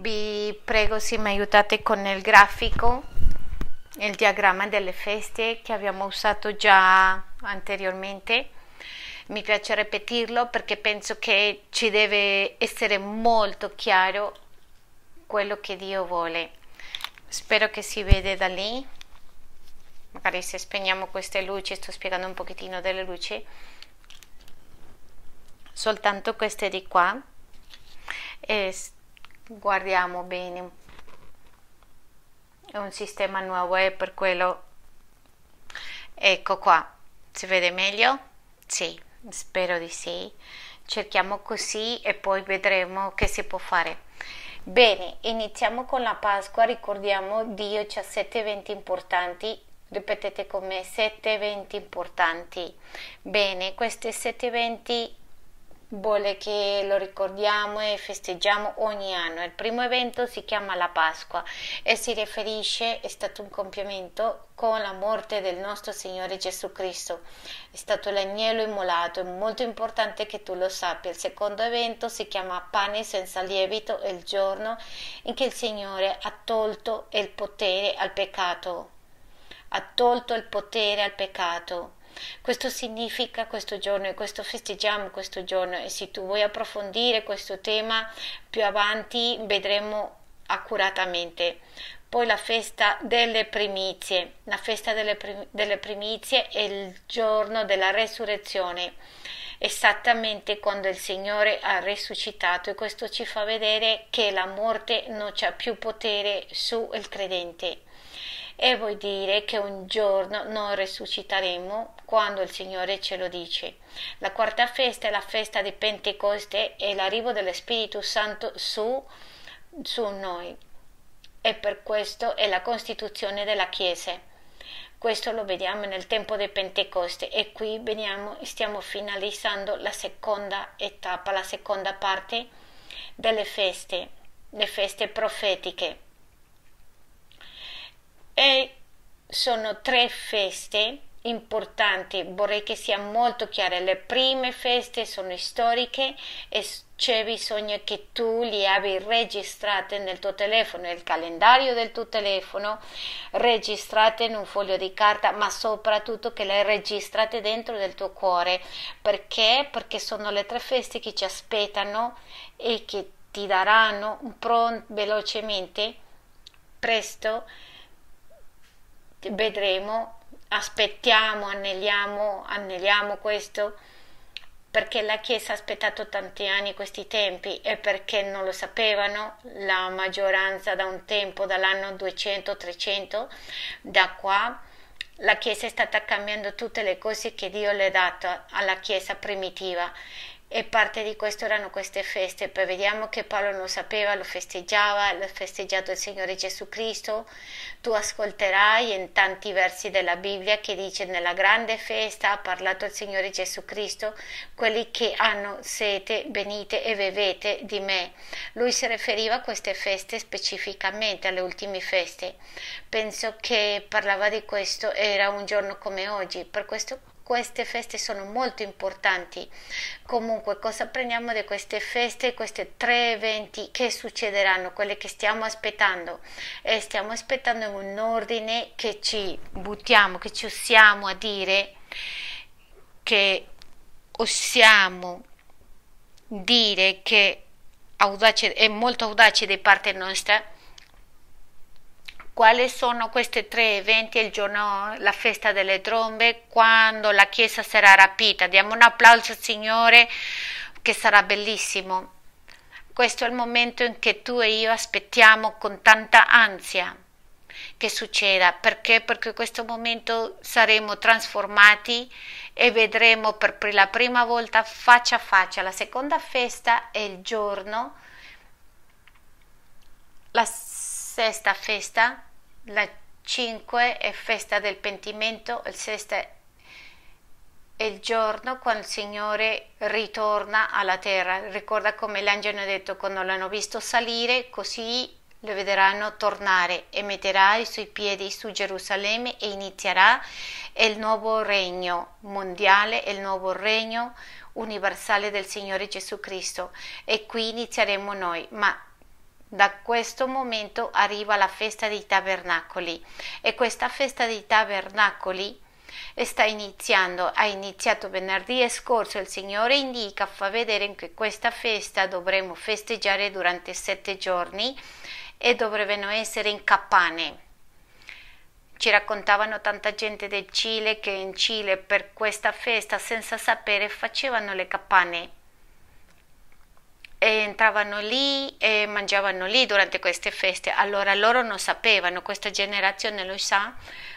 Vi prego se mi aiutate con il grafico, il diagramma delle feste che abbiamo usato già anteriormente. Mi piace ripetirlo perché penso che ci deve essere molto chiaro quello che Dio vuole. Spero che si vede da lì. Magari se spegniamo queste luci, sto spiegando un pochettino delle luci. Soltanto queste di qua. E guardiamo bene. È un sistema nuovo e per quello... Ecco qua. Si vede meglio? Sì, spero di sì. Cerchiamo così e poi vedremo che si può fare. Bene, iniziamo con la Pasqua, ricordiamo Dio c'ha sette eventi importanti, ripetete con me, sette eventi importanti. Bene, questi sette eventi vuole che lo ricordiamo e festeggiamo ogni anno. Il primo evento si chiama la Pasqua e si riferisce, è stato un compimento con la morte del nostro Signore Gesù Cristo. È stato l'agnello immolato, è molto importante che tu lo sappia. Il secondo evento si chiama Pane senza lievito, è il giorno in cui il Signore ha tolto il potere al peccato. Ha tolto il potere al peccato questo significa questo giorno e questo festeggiamo questo giorno e se tu vuoi approfondire questo tema più avanti vedremo accuratamente. Poi la festa delle primizie. La festa delle, prim- delle primizie è il giorno della resurrezione esattamente quando il Signore ha risuscitato e questo ci fa vedere che la morte non c'ha più potere sul credente e vuol dire che un giorno noi risusciteremo quando il Signore ce lo dice. La quarta festa è la festa di Pentecoste e l'arrivo dello Spirito Santo su, su noi e per questo è la costituzione della Chiesa. Questo lo vediamo nel tempo di Pentecoste e qui veniamo, stiamo finalizzando la seconda etapa, la seconda parte delle feste, le feste profetiche e sono tre feste importanti, vorrei che sia molto chiaro. Le prime feste sono storiche e c'è bisogno che tu li abbia registrate nel tuo telefono, nel calendario del tuo telefono, registrate in un foglio di carta, ma soprattutto che le registrate dentro del tuo cuore. Perché? Perché sono le tre feste che ci aspettano e che ti daranno un pronto velocemente, presto, vedremo, aspettiamo, anneliamo, anneliamo questo perché la Chiesa ha aspettato tanti anni questi tempi e perché non lo sapevano la maggioranza da un tempo, dall'anno 200-300, da qua la Chiesa è stata cambiando tutte le cose che Dio le ha dato alla Chiesa primitiva e parte di questo erano queste feste. Poi vediamo che Paolo lo sapeva, lo festeggiava, l'ha festeggiato il Signore Gesù Cristo. Tu ascolterai in tanti versi della Bibbia che dice nella grande festa ha parlato il Signore Gesù Cristo, quelli che hanno sete, venite e bevete di me. Lui si riferiva a queste feste specificamente, alle ultime feste. Penso che parlava di questo, era un giorno come oggi, per questo queste feste sono molto importanti. Comunque, cosa prendiamo di queste feste, questi tre eventi che succederanno, quelli che stiamo aspettando? E stiamo aspettando un ordine che ci buttiamo, che ci usiamo a dire che osiamo dire che audace, è molto audace da parte nostra quali sono questi tre eventi il giorno, la festa delle trombe, quando la Chiesa sarà rapita. Diamo un applauso al Signore che sarà bellissimo. Questo è il momento in cui tu e io aspettiamo con tanta ansia che succeda. Perché? Perché in questo momento saremo trasformati e vedremo per la prima volta faccia a faccia. La seconda festa è il giorno, la sesta festa la 5 è festa del pentimento, il 6 è il giorno quando il Signore ritorna alla terra. Ricorda come l'angelo ha detto quando l'hanno visto salire, così lo vedranno tornare e metterà i suoi piedi su Gerusalemme e inizierà il nuovo regno mondiale, il nuovo regno universale del Signore Gesù Cristo. E qui inizieremo noi, ma Da questo momento arriva la festa dei tabernacoli e questa festa dei tabernacoli sta iniziando, ha iniziato venerdì scorso, il Signore indica, fa vedere che questa festa dovremo festeggiare durante sette giorni e dovrebbero essere in campane. Ci raccontavano tanta gente del Cile che in Cile per questa festa senza sapere facevano le campane e entravano lì e mangiavano lì durante queste feste. Allora loro non sapevano, questa generazione lo sa,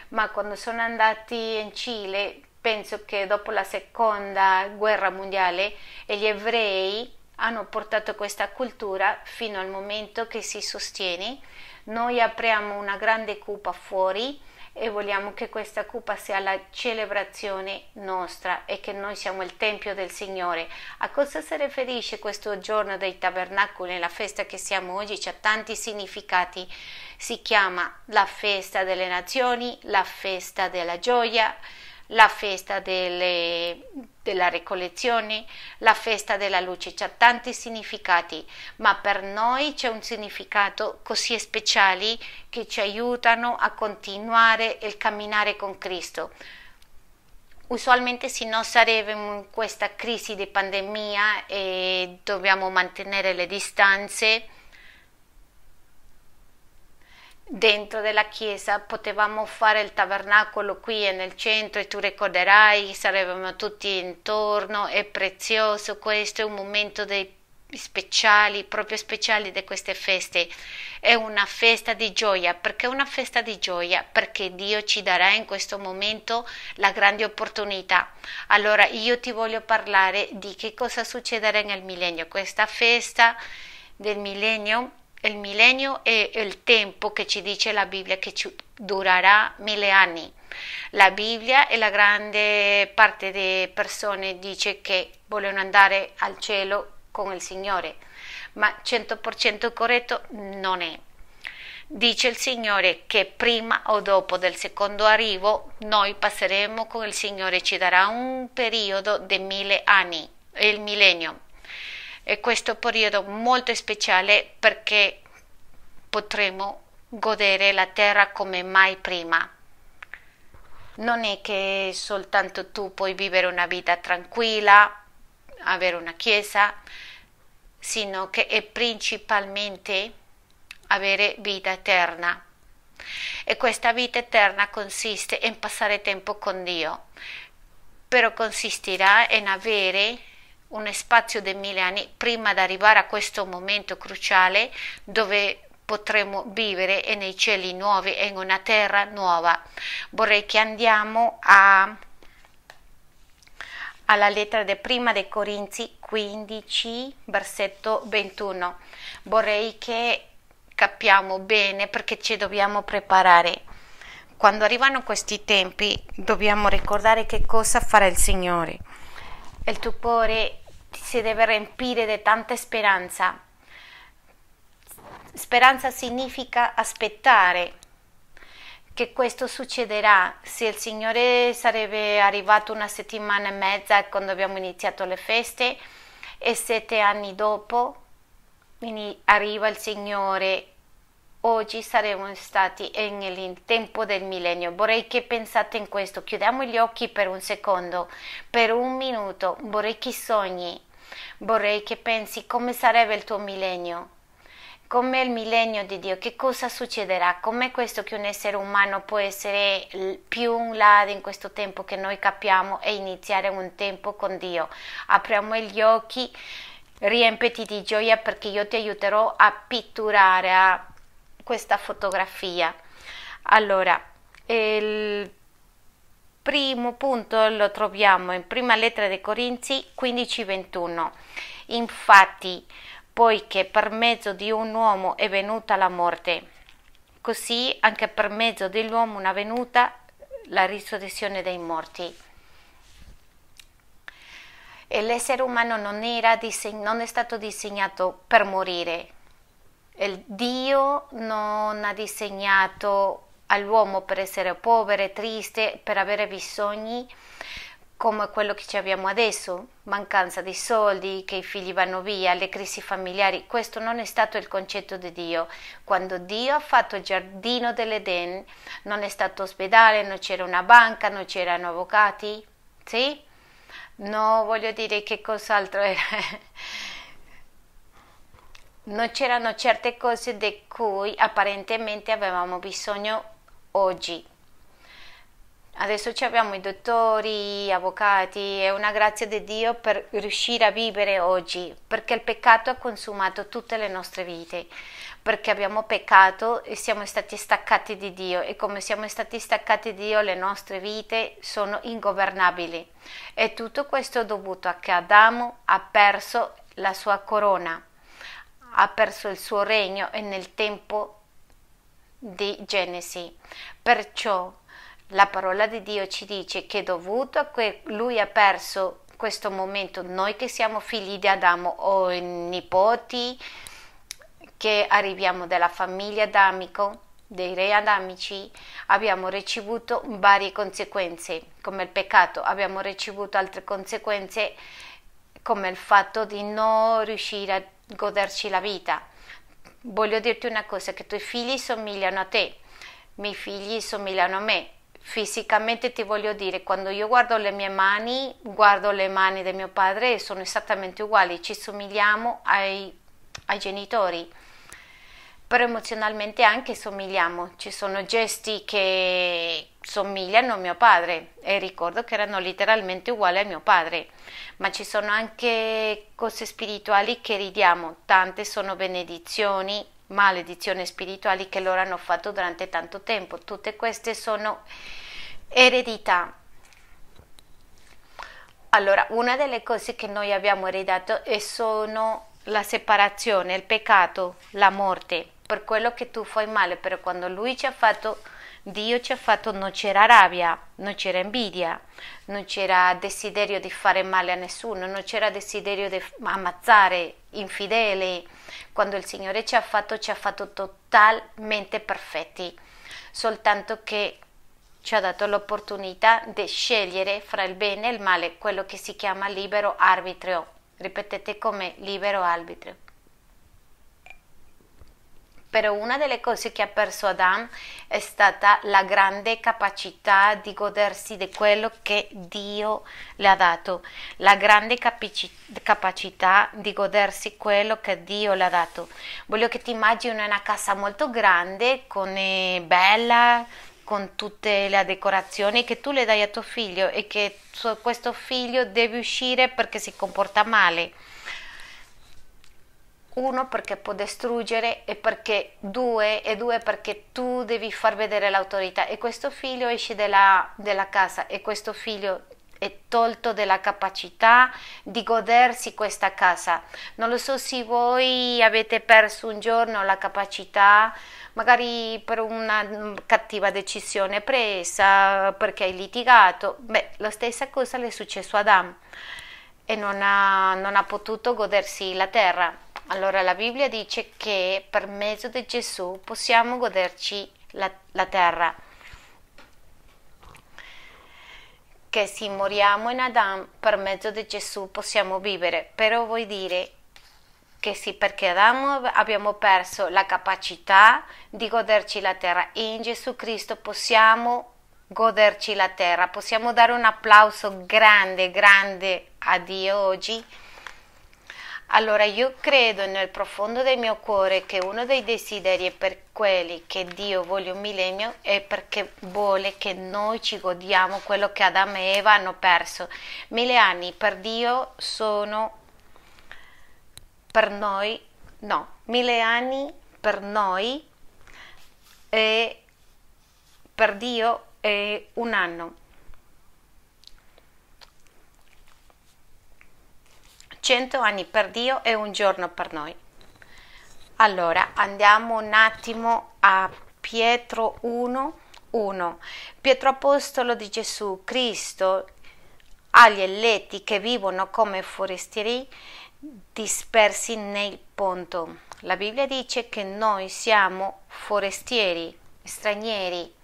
ma quando sono andati in Cile, penso che dopo la seconda guerra mondiale, gli ebrei hanno portato questa cultura fino al momento che si sostiene. Noi apriamo una grande cupa fuori e vogliamo che questa cupa sia la celebrazione nostra e che noi siamo il Tempio del Signore. A cosa si riferisce questo giorno dei tabernacoli, la festa che siamo oggi? C'ha tanti significati. Si chiama la festa delle nazioni, la festa della gioia, la festa delle, della ricollezione, la festa della luce, c'è tanti significati, ma per noi c'è un significato così speciale che ci aiutano a continuare il camminare con Cristo. Usualmente se non saremmo in questa crisi di pandemia e dobbiamo mantenere le distanze, dentro della chiesa, potevamo fare il tabernacolo qui nel centro e tu ricorderai, saremmo tutti intorno, è prezioso, questo è un momento dei speciali, proprio speciali di queste feste. È una festa di gioia, perché è una festa di gioia? Perché Dio ci darà in questo momento la grande opportunità. Allora io ti voglio parlare di che cosa succederà nel millennio. Questa festa del millennio il millennio è il tempo che ci dice la Bibbia che durerà mille anni. La Bibbia e la grande parte delle persone dice che vogliono andare al cielo con il Signore, ma 100% corretto non è. Dice il Signore che prima o dopo del secondo arrivo noi passeremo con il Signore, ci darà un periodo di mille anni, il millennio e questo periodo molto speciale perché potremo godere la terra come mai prima. Non è che soltanto tu puoi vivere una vita tranquilla, avere una chiesa, sino che è principalmente avere vita eterna. E questa vita eterna consiste in passare tempo con Dio, però consistirà in avere uno spazio di mille anni prima di arrivare a questo momento cruciale dove potremo vivere nei cieli nuovi e in una terra nuova. Vorrei che andiamo a, alla lettera di prima dei Corinzi 15, versetto 21. Vorrei che capiamo bene perché ci dobbiamo preparare. Quando arrivano questi tempi dobbiamo ricordare che cosa farà il Signore il tuo cuore si deve riempire di tanta speranza. Speranza significa aspettare che questo succederà. Se il Signore sarebbe arrivato una settimana e mezza quando abbiamo iniziato le feste e sette anni dopo arriva il Signore Oggi saremo stati nel tempo del millennio. Vorrei che pensate in questo. Chiudiamo gli occhi per un secondo, per un minuto. Vorrei che sogni. Vorrei che pensi come sarebbe il tuo millennio. Come il millennio di Dio, che cosa succederà? Com'è questo che un essere umano può essere più in là in questo tempo che noi capiamo e iniziare un tempo con Dio? Apriamo gli occhi, riempiti di gioia perché io ti aiuterò a pitturare, a questa fotografia. Allora, il primo punto lo troviamo in prima lettera dei Corinzi 15:21. Infatti, poiché per mezzo di un uomo è venuta la morte, così anche per mezzo dell'uomo è venuta la risurrezione dei morti. E l'essere umano non, era non è stato disegnato per morire, Dio non ha disegnato all'uomo per essere povero triste, per avere bisogni, come quello che abbiamo adesso, mancanza di soldi, che i figli vanno via, le crisi familiari, questo non è stato il concetto di Dio. Quando Dio ha fatto il giardino dell'Eden, non è stato ospedale, non c'era una banca, non c'erano avvocati, sì? No, voglio dire che cos'altro era. non c'erano certe cose di cui apparentemente avevamo bisogno oggi. Adesso abbiamo i dottori, gli avvocati, è una grazia di Dio per riuscire a vivere oggi, perché il peccato ha consumato tutte le nostre vite, perché abbiamo peccato e siamo stati staccati di Dio e come siamo stati staccati di Dio le nostre vite sono ingovernabili. E tutto questo è dovuto a che Adamo ha perso la sua corona, ha perso il suo regno e nel tempo di Genesi. Perciò la parola di Dio ci dice che dovuto a che lui ha perso questo momento, noi che siamo figli di Adamo o nipoti che arriviamo dalla famiglia adamico, dei re adamici, abbiamo ricevuto varie conseguenze, come il peccato, abbiamo ricevuto altre conseguenze come il fatto di non riuscire a goderci la vita. Voglio dirti una cosa, che i tuoi figli somigliano a te, i miei figli somigliano a me, fisicamente ti voglio dire, quando io guardo le mie mani, guardo le mani di mio padre e sono esattamente uguali, ci somigliamo ai, ai genitori, però emozionalmente anche somigliamo, ci sono gesti che somigliano a mio padre e ricordo che erano letteralmente uguali a mio padre, ma ci sono anche cose spirituali che ridiamo, tante sono benedizioni maledizioni spirituali che loro hanno fatto durante tanto tempo. Tutte queste sono eredità. Allora, una delle cose che noi abbiamo eredato sono la separazione, il peccato, la morte, per quello che tu fai male, però quando lui ci ha fatto Dio ci ha fatto, non c'era rabbia, non c'era invidia, non c'era desiderio di fare male a nessuno, non c'era desiderio di ammazzare infideli. Quando il Signore ci ha fatto, ci ha fatto totalmente perfetti, soltanto che ci ha dato l'opportunità di scegliere fra il bene e il male, quello che si chiama libero arbitrio. Ripetete come libero arbitrio. Però una delle cose che ha perso Adam è stata la grande capacità di godersi di quello che Dio le ha dato, la grande capici- capacità di godersi quello che Dio le ha dato. Voglio che ti immagini una casa molto grande, con, eh, bella, con tutte le decorazioni che tu le dai a tuo figlio e che questo figlio deve uscire perché si comporta male uno perché può distruggere e perché due e due perché tu devi far vedere l'autorità e questo figlio esce dalla, dalla casa e questo figlio è tolto della capacità di godersi questa casa. Non lo so se voi avete perso un giorno la capacità, magari per una cattiva decisione presa, perché hai litigato. Beh, la stessa cosa le è successo ad Adam e non ha, non ha potuto godersi la terra allora la Bibbia dice che per mezzo di Gesù possiamo goderci la, la terra. Che se moriamo in Adam per mezzo di Gesù possiamo vivere, però vuol dire che sì, perché Adamo abbiamo perso la capacità di goderci la terra e in Gesù Cristo possiamo goderci la terra. Possiamo dare un applauso grande, grande a Dio oggi allora io credo nel profondo del mio cuore che uno dei desideri per quelli che Dio vuole un millennio è perché vuole che noi ci godiamo quello che Adamo e Eva hanno perso. Mille anni per Dio sono per noi, no, mille anni per noi e per Dio è un anno. 100 anni per Dio e un giorno per noi. Allora andiamo un attimo a Pietro 1, 1. Pietro Apostolo di Gesù Cristo agli eletti che vivono come forestieri dispersi nel ponto. La Bibbia dice che noi siamo forestieri, stranieri,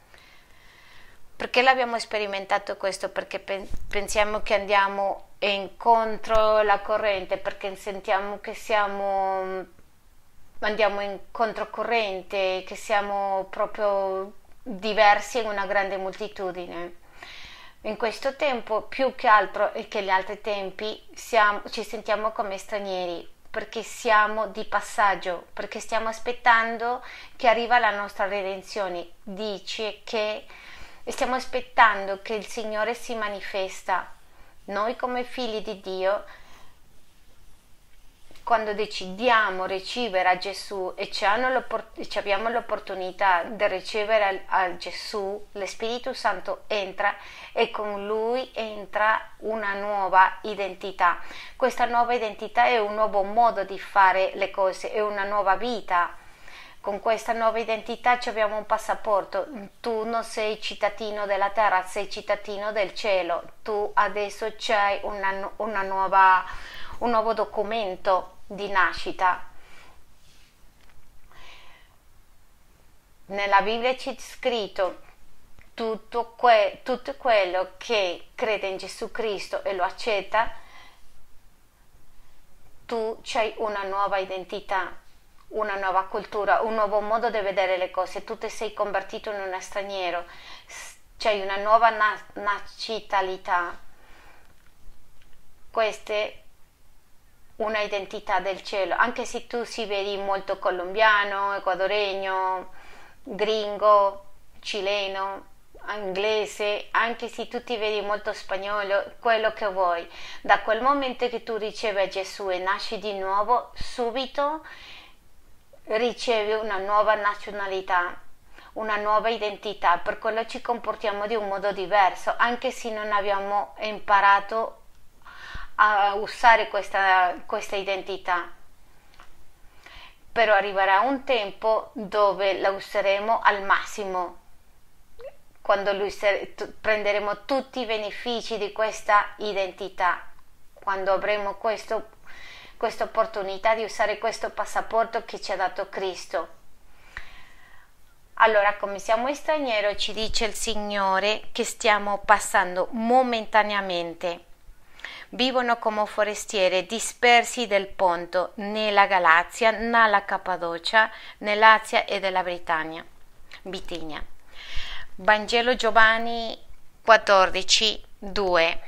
Perché l'abbiamo sperimentato questo? Perché pensiamo che andiamo incontro alla corrente, perché sentiamo che siamo andiamo in controcorrente, che siamo proprio diversi in una grande moltitudine. In questo tempo, più che altro che gli altri tempi, siamo, ci sentiamo come stranieri perché siamo di passaggio, perché stiamo aspettando che arriva la nostra redenzione. Dice che stiamo aspettando che il Signore si manifesta. Noi come figli di Dio quando decidiamo ricevere a Gesù e abbiamo l'opportunità di ricevere a Gesù, lo Spirito Santo entra e con lui entra una nuova identità. Questa nuova identità è un nuovo modo di fare le cose, è una nuova vita. Con questa nuova identità abbiamo un passaporto. Tu non sei cittadino della terra, sei cittadino del cielo. Tu adesso c'hai una, una nuova, un nuovo documento di nascita. Nella Bibbia c'è scritto tutto, que- tutto quello che crede in Gesù Cristo e lo accetta, tu hai una nuova identità, una nuova cultura, un nuovo modo di vedere le cose, tu ti sei convertito in uno straniero, c'hai una nuova na- nascitalità. Queste una identità del cielo, anche se tu si vedi molto colombiano, ecuadoregno, gringo, cileno, inglese, anche se tu ti vedi molto spagnolo, quello che vuoi. Da quel momento che tu ricevi Gesù e nasci di nuovo, subito ricevi una nuova nazionalità, una nuova identità, per quello ci comportiamo di un modo diverso, anche se non abbiamo imparato a usare questa, questa identità. Però arriverà un tempo dove la useremo al massimo, quando prenderemo tutti i benefici di questa identità, quando avremo questa opportunità di usare questo passaporto che ci ha dato Cristo. Allora, come siamo stranieri, ci dice il Signore che stiamo passando momentaneamente vivono come forestiere dispersi del Ponto, nella Galazia, nella Cappadocia, nell'Azia e della Britannia. Bitigna. Vangelo Giovanni 14, 2.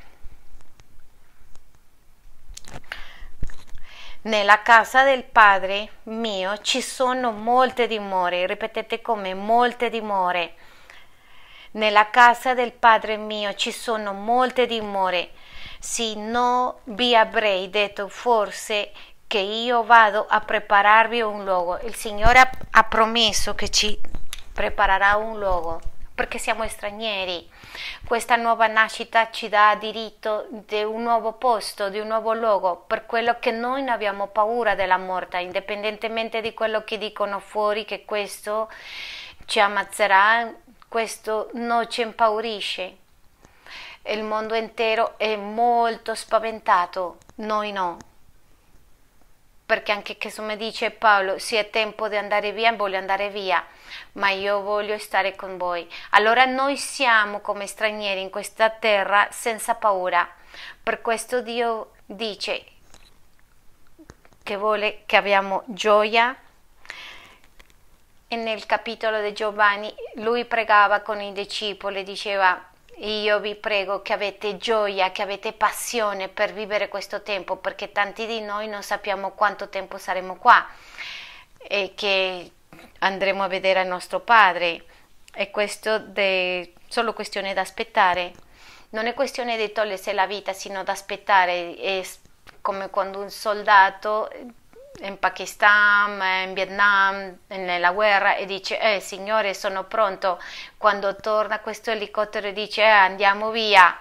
Nella casa del Padre mio ci sono molte dimore, ripetete come molte dimore. Nella casa del Padre mio ci sono molte dimore se no vi avrei detto forse che io vado a prepararvi un luogo. Il Signore ha, ha promesso che ci preparerà un luogo perché siamo stranieri. Questa nuova nascita ci dà diritto di un nuovo posto, di un nuovo luogo, per quello che noi non abbiamo paura della morte, indipendentemente di quello che dicono fuori, che questo ci ammazzerà, questo non ci impaurisce il mondo intero è molto spaventato, noi no. Perché anche che come dice Paolo, se è tempo di andare via, voglio andare via, ma io voglio stare con voi. Allora noi siamo come stranieri in questa terra senza paura. Per questo Dio dice che vuole che abbiamo gioia. E nel capitolo di Giovanni lui pregava con i discepoli, diceva io vi prego che avete gioia, che avete passione per vivere questo tempo, perché tanti di noi non sappiamo quanto tempo saremo qua e che andremo a vedere il nostro Padre. È questo è solo questione da aspettare. Non è questione di togliersi la vita, sino da aspettare. È come quando un soldato in Pakistan, in Vietnam, nella guerra e dice, eh signore sono pronto, quando torna questo elicottero dice, eh andiamo via,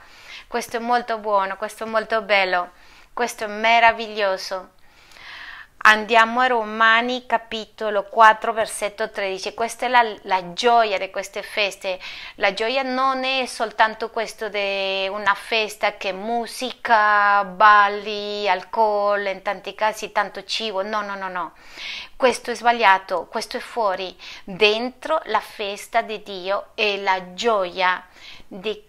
questo è molto buono, questo è molto bello, questo è meraviglioso. Andiamo a Romani capitolo 4 versetto 13, questa è la, la, gioia di queste feste, la gioia non è soltanto questo di una festa che musica, balli, alcol, in tanti casi tanto cibo, no, no, no, no, questo è sbagliato, questo è fuori, dentro la festa di Dio è la gioia di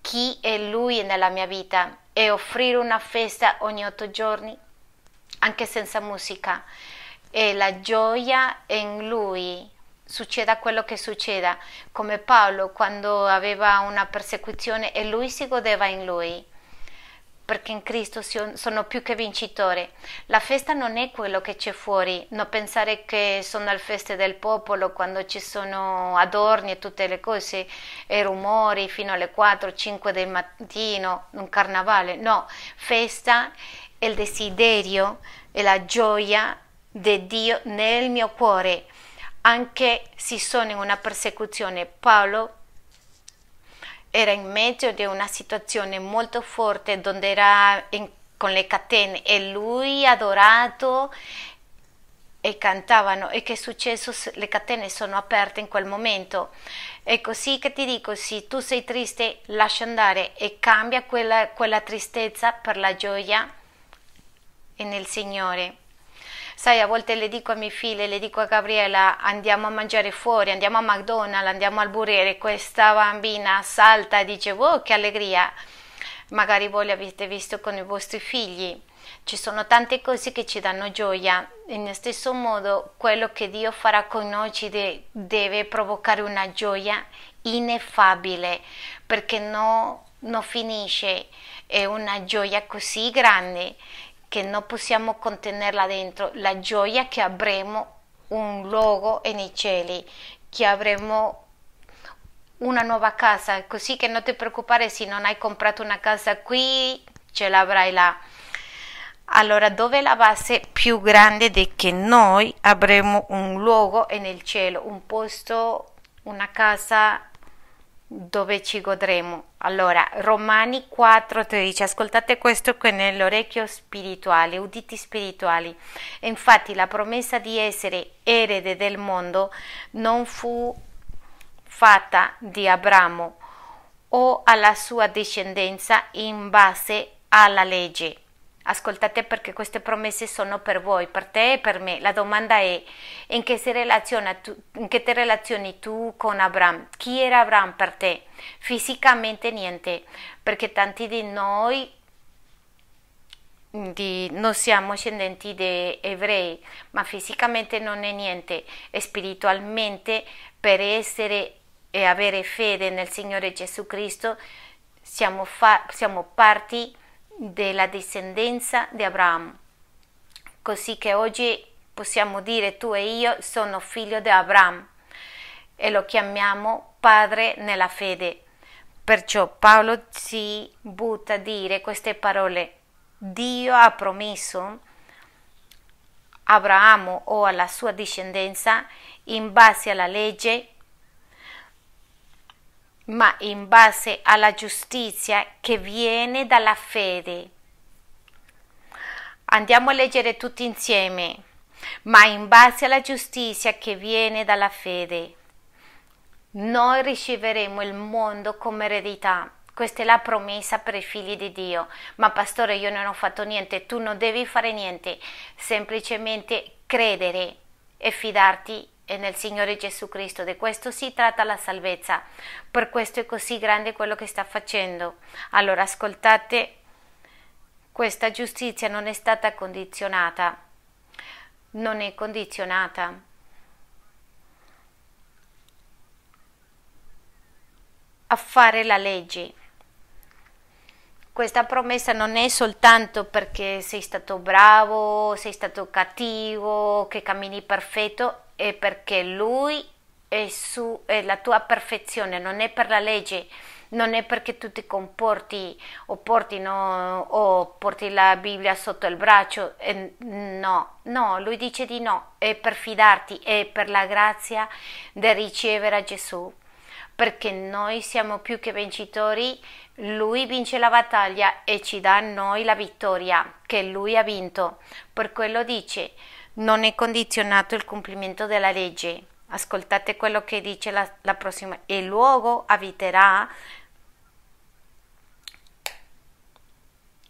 chi è Lui nella mia vita. E offrire una festa ogni otto giorni, anche senza musica. E la gioia in Lui, succeda quello che succeda, come Paolo quando aveva una persecuzione e lui si godeva in Lui perché in Cristo sono più che vincitore. La festa non è quello che c'è fuori, non pensare che sono le feste del popolo quando ci sono adorni e tutte le cose e rumori fino alle 4-5 del mattino, un carnavale, no, festa è il desiderio e la gioia di Dio nel mio cuore, anche se sono in una persecuzione. Paolo era in mezzo di una situazione molto forte dove era in, con le catene e lui adorato e cantavano e che è successo? Le catene sono aperte in quel momento. È così che ti dico, se tu sei triste, lascia andare e cambia quella, quella tristezza per la gioia nel Signore. Sai, a volte le dico a mie figlie, le dico a Gabriella, andiamo a mangiare fuori, andiamo a McDonald's, andiamo al burriere, questa bambina salta e dice, oh che allegria, magari voi l'avete visto con i vostri figli. Ci sono tante cose che ci danno gioia, in stesso modo quello che Dio farà con noi ci de- deve provocare una gioia ineffabile, perché no, non finisce, è una gioia così grande che non possiamo contenerla dentro, la gioia che avremo un luogo nei cieli, che avremo una nuova casa, così che non ti preoccupare se non hai comprato una casa qui, ce l'avrai là. Allora, dove è la base più grande di che noi avremo un luogo nel cielo, un posto, una casa dove ci godremo. Allora, Romani 4:13, ascoltate questo con l'orecchio spirituale, uditi spirituali. Infatti la promessa di essere erede del mondo non fu fatta di Abramo o alla sua discendenza in base alla legge Ascoltate perché queste promesse sono per voi, per te e per me. La domanda è in che, tu, in che ti relazioni tu con Abramo? Chi era Abramo per te? Fisicamente niente, perché tanti di noi di, non siamo scendenti di ebrei, ma fisicamente non è niente. Spiritualmente, per essere e avere fede nel Signore Gesù Cristo, siamo, siamo parti della discendenza di Abramo. Così che oggi possiamo dire tu e io sono figlio di Abramo e lo chiamiamo padre nella fede. Perciò Paolo si butta a dire queste parole. Dio ha promesso a Abramo o alla sua discendenza in base alla legge ma in base alla giustizia che viene dalla fede. Andiamo a leggere tutti insieme, ma in base alla giustizia che viene dalla fede. Noi riceveremo il mondo come eredità. Questa è la promessa per i figli di Dio. Ma pastore, io non ho fatto niente, tu non devi fare niente, semplicemente credere e fidarti e nel Signore Gesù Cristo. Di questo si tratta la salvezza. Per questo è così grande quello che sta facendo. Allora ascoltate, questa giustizia non è stata condizionata, non è condizionata. a fare la legge. Questa promessa non è soltanto perché sei stato bravo, sei stato cattivo, che cammini perfetto, è perché lui è, su, è la tua perfezione, non è per la legge, non è perché tu ti comporti o porti, no, o porti la Bibbia sotto il braccio, eh, no, no, lui dice di no, è per fidarti, è per la grazia di ricevere a Gesù, perché noi siamo più che vincitori, lui vince la battaglia e ci dà a noi la vittoria che lui ha vinto, per quello dice non è condizionato il compimento della legge. Ascoltate quello che dice la, la prossima. Il luogo abiterà.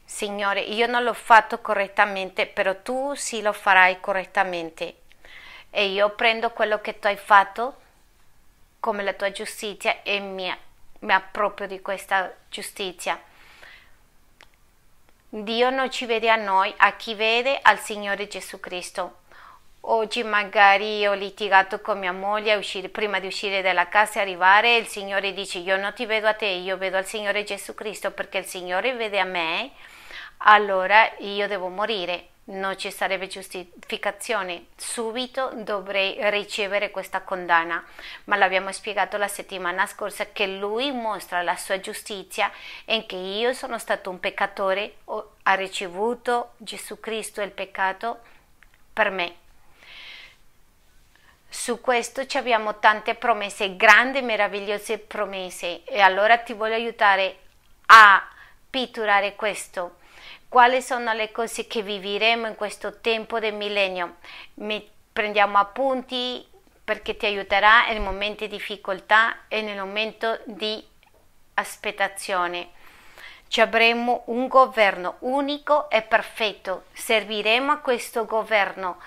Signore, io non l'ho fatto correttamente, però tu sì lo farai correttamente. E io prendo quello che tu hai fatto come la tua giustizia e mi mi approprio di questa giustizia. Dio non ci vede a noi, a chi vede al Signore Gesù Cristo. Oggi magari ho litigato con mia moglie uscire, prima di uscire dalla casa e arrivare il Signore dice io non ti vedo a te, io vedo al Signore Gesù Cristo perché il Signore vede a me, allora io devo morire non ci sarebbe giustificazione, subito dovrei ricevere questa condanna, ma l'abbiamo spiegato la settimana scorsa che lui mostra la sua giustizia e che io sono stato un peccatore, ha ricevuto Gesù Cristo il peccato per me. Su questo abbiamo tante promesse, grandi, meravigliose promesse. E allora ti voglio aiutare a pitturare questo quali sono le cose che vivremo in questo tempo del millennio. Mi prendiamo appunti perché ti aiuterà nei momenti di difficoltà e nel momento di aspettazione. Ci avremo un governo unico e perfetto. Serviremo a questo governo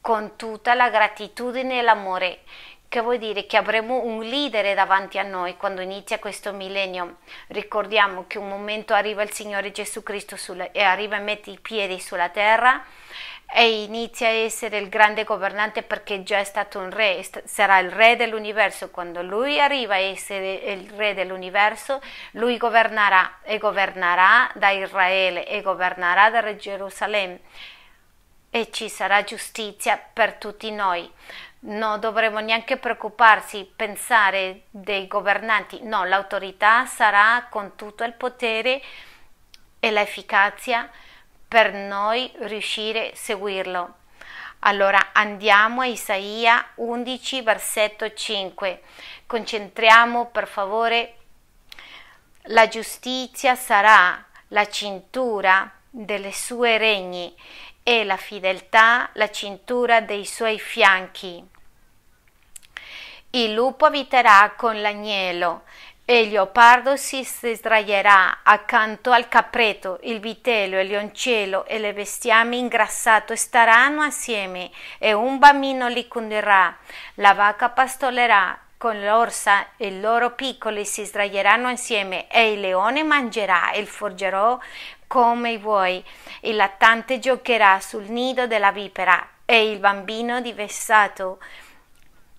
con tutta la gratitudine e l'amore che vuol dire che avremo un leader davanti a noi quando inizia questo millennio. Ricordiamo che un momento arriva il Signore Gesù Cristo sulla, e arriva e mette i piedi sulla terra e inizia a essere il grande governante perché già è stato un re, sarà il re dell'universo. Quando lui arriva a essere il re dell'universo, lui governerà e governerà da Israele e governerà da Gerusalemme e ci sarà giustizia per tutti noi non dovremmo neanche preoccuparsi, pensare dei governanti, no, l'autorità sarà con tutto il potere e l'efficacia per noi riuscire a seguirlo. Allora andiamo a Isaia 11, versetto 5. Concentriamo per favore. La giustizia sarà la cintura delle sue regni e la fedeltà la cintura dei suoi fianchi. Il lupo abiterà con l'agnello e il leopardo si sdraierà accanto al capretto, il vitello, il leoncello e le bestiame ingrassato staranno assieme e un bambino li condurrà. La vacca pastolerà con l'orsa e i loro piccoli si sdraieranno insieme e il leone mangerà il forgerò come vuoi. Il lattante giocherà sul nido della vipera e il bambino divessato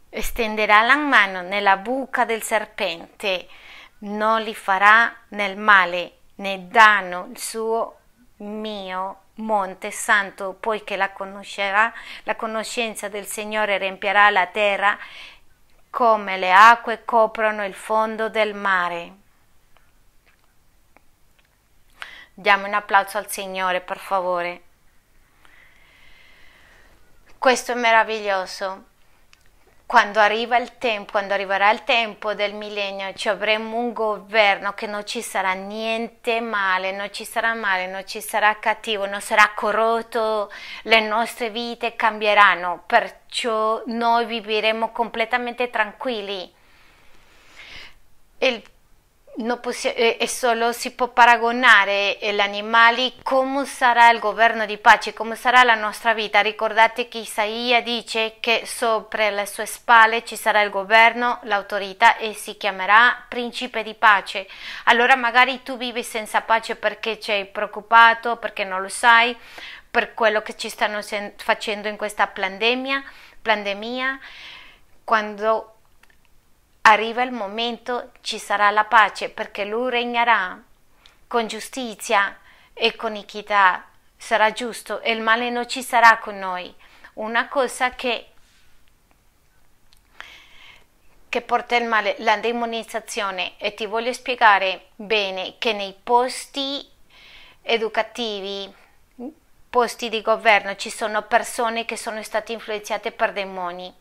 estenderà la mano nella buca del serpente. Non gli farà nel male né danno il suo mio monte santo, poiché la conoscerà, la conoscenza del Signore riempirà la terra come le acque coprono il fondo del mare. Diamo un applauso al Signore, per favore. Questo è meraviglioso. Quando arriva il tempo, quando arriverà il tempo del millennio, ci avremo un governo che non ci sarà niente male, non ci sarà male, non ci sarà cattivo, non sarà corrotto, le nostre vite cambieranno, perciò noi vivremo completamente tranquilli. Il possi- e solo si può paragonare gli animali come sarà il governo di pace, come sarà la nostra vita. Ricordate che Isaia dice che sopra le sue spalle ci sarà il governo, l'autorità e si chiamerà principe di pace. Allora magari tu vivi senza pace perché sei preoccupato, perché non lo sai, per quello che ci stanno facendo in questa pandemia, pandemia quando arriva il momento ci sarà la pace perché lui regnerà con giustizia e con equità, sarà giusto e il male non ci sarà con noi. Una cosa che, che porta il male, la demonizzazione. E ti voglio spiegare bene che nei posti educativi, posti di governo ci sono persone che sono state influenzate per demoni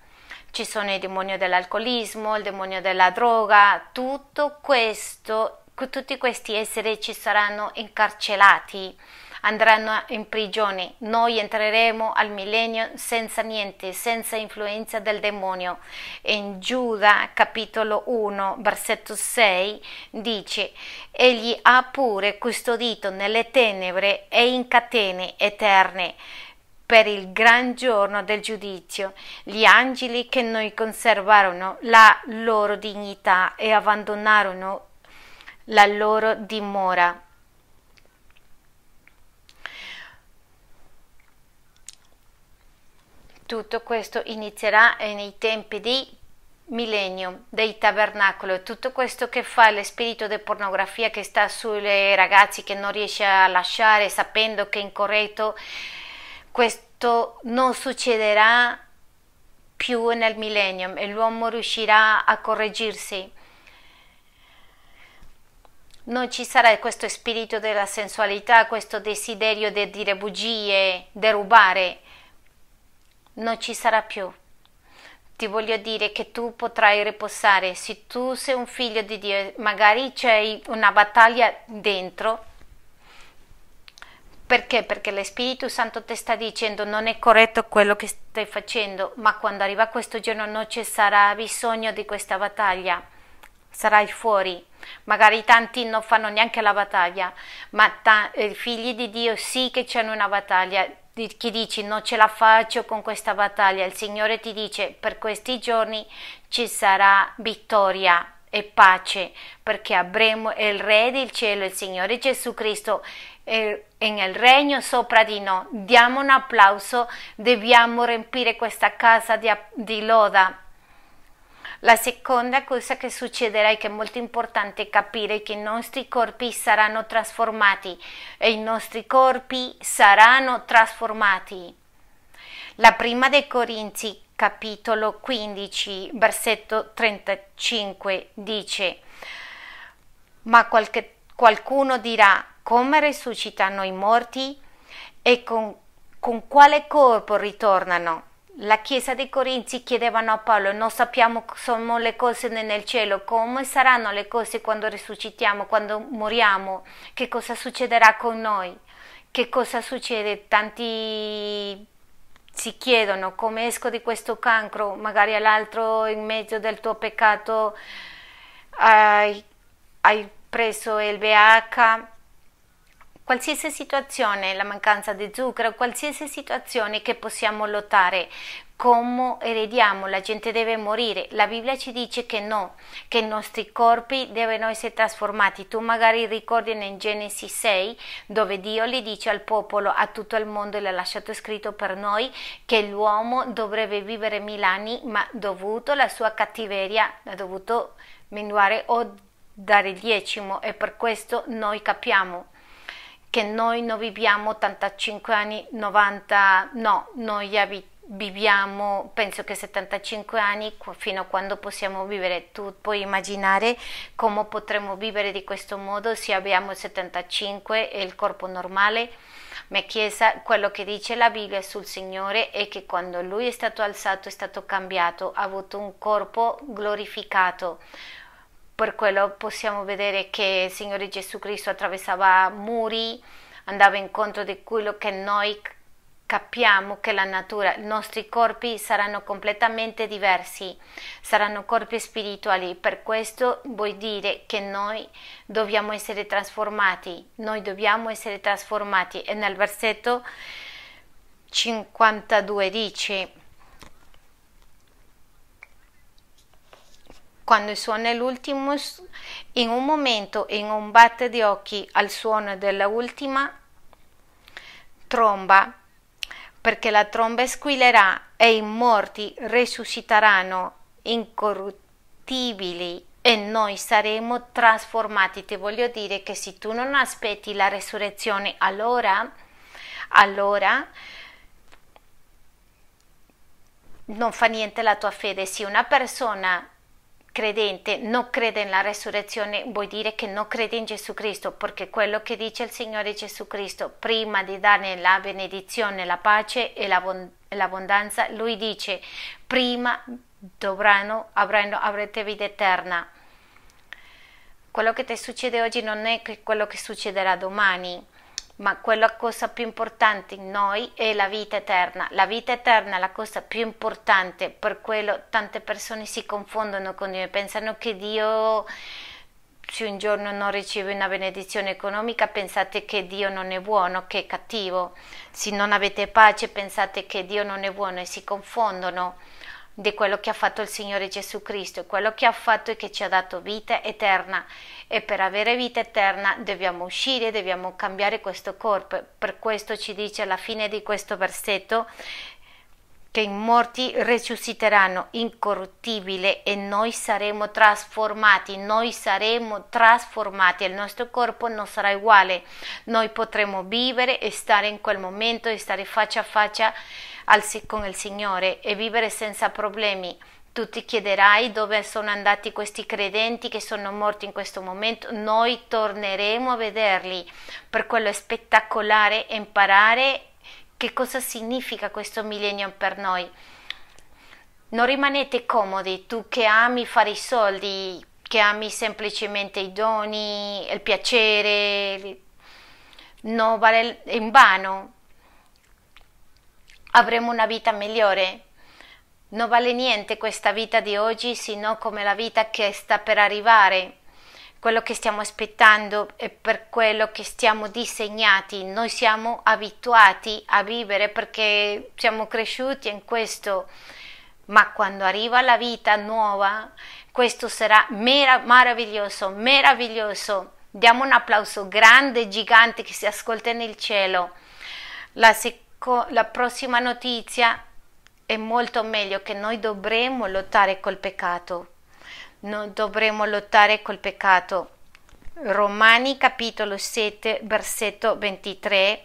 ci sono il demonio dell'alcolismo, il demonio della droga, tutto questo, tutti questi esseri ci saranno incarcerati, andranno in prigione. Noi entreremo al millennio senza niente, senza influenza del demonio. in Giuda, capitolo 1, versetto 6, dice: Egli ha pure custodito nelle tenebre e in catene eterne per il gran giorno del giudizio, gli angeli che noi conservarono la loro dignità e abbandonarono la loro dimora. Tutto questo inizierà nei tempi di millennio dei tabernacolo, tutto questo che fa lo spirito di pornografia che sta sui ragazzi che non riesce a lasciare sapendo che è incorretto, questo non succederà più nel millennium e l'uomo riuscirà a correggersi. Non ci sarà questo spirito della sensualità, questo desiderio di dire bugie, di rubare. Non ci sarà più ti voglio dire che tu potrai riposare. Se tu sei un figlio di Dio, magari c'è una battaglia dentro. Perché? Perché lo Spirito Santo ti sta dicendo non è corretto quello che stai facendo, ma quando arriva questo giorno non ci sarà bisogno di questa battaglia. Sarai fuori. Magari tanti non fanno neanche la battaglia, ma ta- i figli di Dio sì che c'hanno una battaglia chi dici non ce la faccio con questa battaglia, il Signore ti dice per questi giorni ci sarà vittoria e pace perché avremo il Re del cielo, il Signore Gesù Cristo nel regno sopra di noi. Diamo un applauso, dobbiamo riempire questa casa di, di loda la seconda cosa che succederà è che è molto importante capire che i nostri corpi saranno trasformati e i nostri corpi saranno trasformati. La prima dei Corinzi, capitolo 15, versetto 35 dice: Ma qualche, qualcuno dirà: come risuscitano i morti e con, con quale corpo ritornano? La chiesa dei Corinzi chiedevano a Paolo, non sappiamo sono le cose nel cielo, come saranno le cose quando risuscitiamo, quando moriamo, che cosa succederà con noi, che cosa succede, tanti si chiedono come esco di questo cancro, magari all'altro in mezzo del tuo peccato hai, hai preso il VH qualsiasi situazione, la mancanza di zucchero, qualsiasi situazione che possiamo lottare, come erediamo, la gente deve morire. La Bibbia ci dice che no, che i nostri corpi devono essere trasformati. Tu magari ricordi in Genesi 6 dove Dio gli dice al popolo, a tutto il mondo, l'ha lasciato scritto per noi, che l'uomo dovrebbe vivere mille anni, ma dovuto la sua cattiveria, ha dovuto minuare o dare il decimo e per questo noi capiamo che noi non viviamo 85 anni, 90, no, noi viviamo penso che 75 anni fino a quando possiamo vivere. Tu puoi immaginare come potremmo vivere di questo modo se abbiamo 75 e il corpo normale. Ma chiesa, quello che dice la Bibbia sul Signore è che quando Lui è stato alzato, è stato cambiato, ha avuto un corpo glorificato per quello possiamo vedere che il Signore Gesù Cristo attraversava muri, andava incontro di quello che noi capiamo che la natura, i nostri corpi saranno completamente diversi, saranno corpi spirituali, per questo vuol dire che noi dobbiamo essere trasformati, noi dobbiamo essere trasformati. E nel versetto 52 dice quando suona l'ultimo, in un momento, in un batter di occhi al suono della ultima tromba, perché la tromba squillerà e i morti risusciteranno incorruttibili e noi saremo trasformati. Ti voglio dire che se tu non aspetti la resurrezione, allora, allora non fa niente la tua fede. Se una persona credente non crede nella resurrezione vuol dire che non crede in Gesù Cristo, perché quello che dice il Signore Gesù Cristo, prima di dare la benedizione, la pace e l'abbondanza, lui dice, prima dovranno, avranno, avrete vita eterna. Quello che ti succede oggi non è quello che succederà domani ma quella cosa più importante in noi è la vita eterna. La vita eterna è la cosa più importante, per quello tante persone si confondono con Dio e pensano che Dio se un giorno non riceve una benedizione economica pensate che Dio non è buono, che è cattivo. Se non avete pace pensate che Dio non è buono e si confondono. Di quello che ha fatto il Signore Gesù Cristo. Quello che ha fatto è che ci ha dato vita eterna e per avere vita eterna dobbiamo uscire, dobbiamo cambiare questo corpo. Per questo ci dice alla fine di questo versetto che i morti risusciteranno incorruttibile e noi saremo trasformati, noi saremo trasformati, il nostro corpo non sarà uguale, noi potremo vivere e stare in quel momento e stare faccia a faccia al, con il Signore e vivere senza problemi. Tu ti chiederai dove sono andati questi credenti che sono morti in questo momento. Noi torneremo a vederli. Per quello è spettacolare imparare che cosa significa questo millennio per noi. Non rimanete comodi, tu che ami fare i soldi, che ami semplicemente i doni, il piacere, non vale in vano. Avremo una vita migliore. Non vale niente questa vita di oggi, sino come la vita che sta per arrivare quello che stiamo aspettando e per quello che stiamo disegnati. Noi siamo abituati a vivere perché siamo cresciuti in questo, ma quando arriva la vita nuova, questo sarà merav- meraviglioso, meraviglioso. Diamo un applauso grande, gigante che si ascolta nel cielo. La, seco- la prossima notizia è molto meglio che noi dovremmo lottare col peccato. Non dovremo lottare col peccato. Romani capitolo 7 versetto 23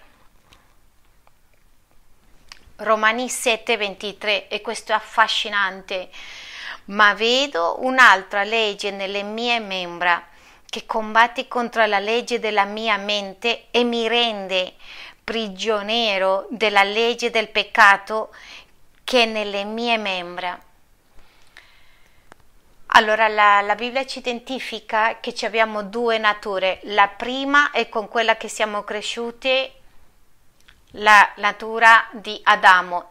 Romani 7 23 e questo è affascinante. Ma vedo un'altra legge nelle mie membra che combatte contro la legge della mia mente e mi rende prigioniero della legge del peccato che è nelle mie membra allora la, la, Bibbia ci identifica che abbiamo due nature. La prima è con quella che siamo cresciuti, la natura di Adamo.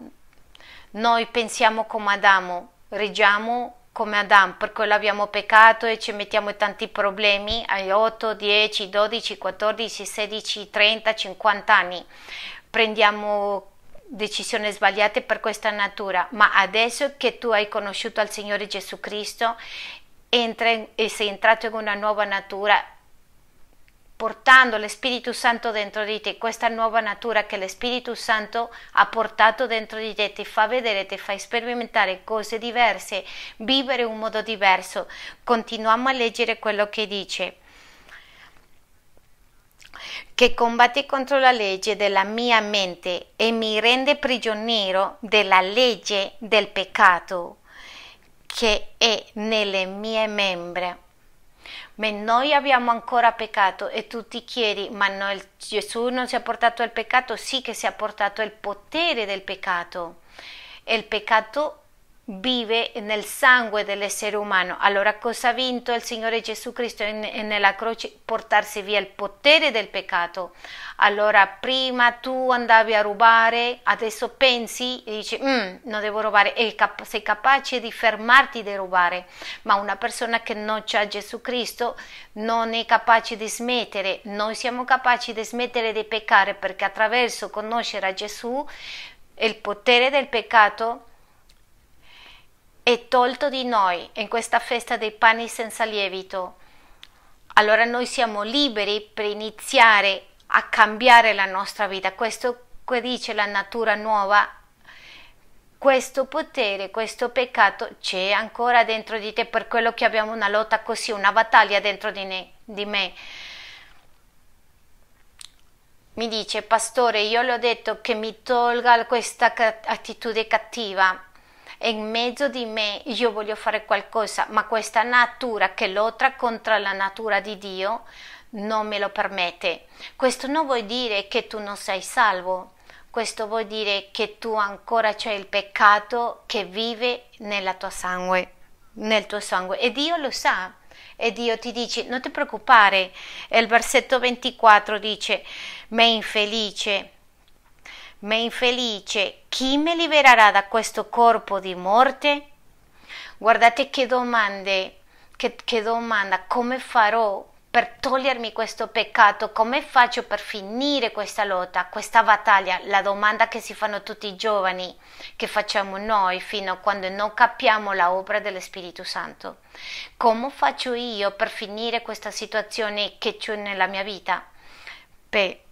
Noi pensiamo come Adamo, reggiamo come Adamo, per quello abbiamo peccato e ci mettiamo tanti problemi ai 8, 10, 12, 14, 16, 30, 50 anni. Prendiamo decisioni sbagliate per questa natura, ma adesso che tu hai conosciuto il Signore Gesù Cristo entra e sei entrato in una nuova natura, portando lo Spirito Santo dentro di te, questa nuova natura che lo Spirito Santo ha portato dentro di te, ti fa vedere, ti fa sperimentare cose diverse, vivere un modo diverso. Continuiamo a leggere quello che dice che combatte contro la legge della mia mente e mi rende prigioniero della legge del peccato che è nelle mie membra. Ma noi abbiamo ancora peccato e tu ti chiedi, ma no, Gesù non si è portato il peccato? Sì che si è portato il potere del peccato. E il peccato vive nel sangue dell'essere umano. Allora cosa ha vinto il Signore Gesù Cristo nella croce? Portarsi via il potere del peccato. Allora prima tu andavi a rubare, adesso pensi e dici mm, non devo rubare e cap- sei capace di fermarti di rubare, ma una persona che non ha Gesù Cristo non è capace di smettere. Noi siamo capaci di smettere di peccare perché attraverso conoscere Gesù il potere del peccato è tolto di noi in questa festa dei pani senza lievito, allora noi siamo liberi per iniziare a cambiare la nostra vita. Questo che dice la natura nuova, questo potere, questo peccato c'è ancora dentro di te per quello che abbiamo una lotta così, una battaglia dentro di, ne, di me. Mi dice, pastore, io le ho detto che mi tolga questa attitudine cattiva in mezzo di me io voglio fare qualcosa, ma questa natura che lotta contro la natura di Dio non me lo permette. Questo non vuol dire che tu non sei salvo, questo vuol dire che tu ancora c'è il peccato che vive nella tua sangue, nel tuo sangue e Dio lo sa. E Dio ti dice: Non ti preoccupare. E il versetto 24 dice: Ma infelice ma infelice, chi mi libererà da questo corpo di morte? Guardate che domande, che, che domanda, come farò per togliermi questo peccato, come faccio per finire questa lotta, questa battaglia? La domanda che si fanno tutti i giovani, che facciamo noi fino a quando non capiamo la opera dello Spirito Santo. Come faccio io per finire questa situazione che c'è nella mia vita? Beh,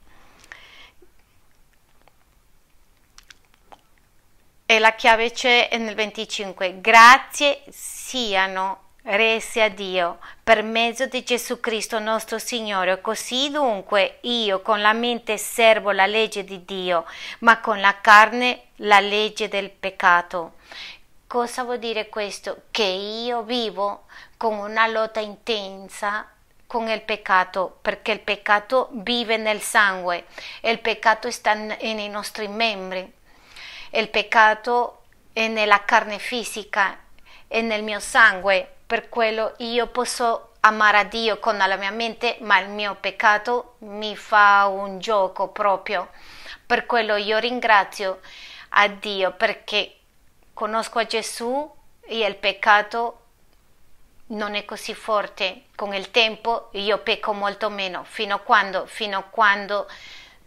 e la chiave c'è nel 25. Grazie siano rese a Dio per mezzo di Gesù Cristo nostro Signore. Così dunque io con la mente servo la legge di Dio, ma con la carne la legge del peccato. Cosa vuol dire questo? Che io vivo con una lotta intensa con il peccato, perché il peccato vive nel sangue e il peccato sta nei nostri membri. Il peccato è nella carne fisica, è nel mio sangue, per quello io posso amare a Dio con la mia mente, ma il mio peccato mi fa un gioco proprio. Per quello io ringrazio a Dio perché conosco a Gesù e il peccato non è così forte. Con il tempo io pecco molto meno. Fino a quando? Fino a quando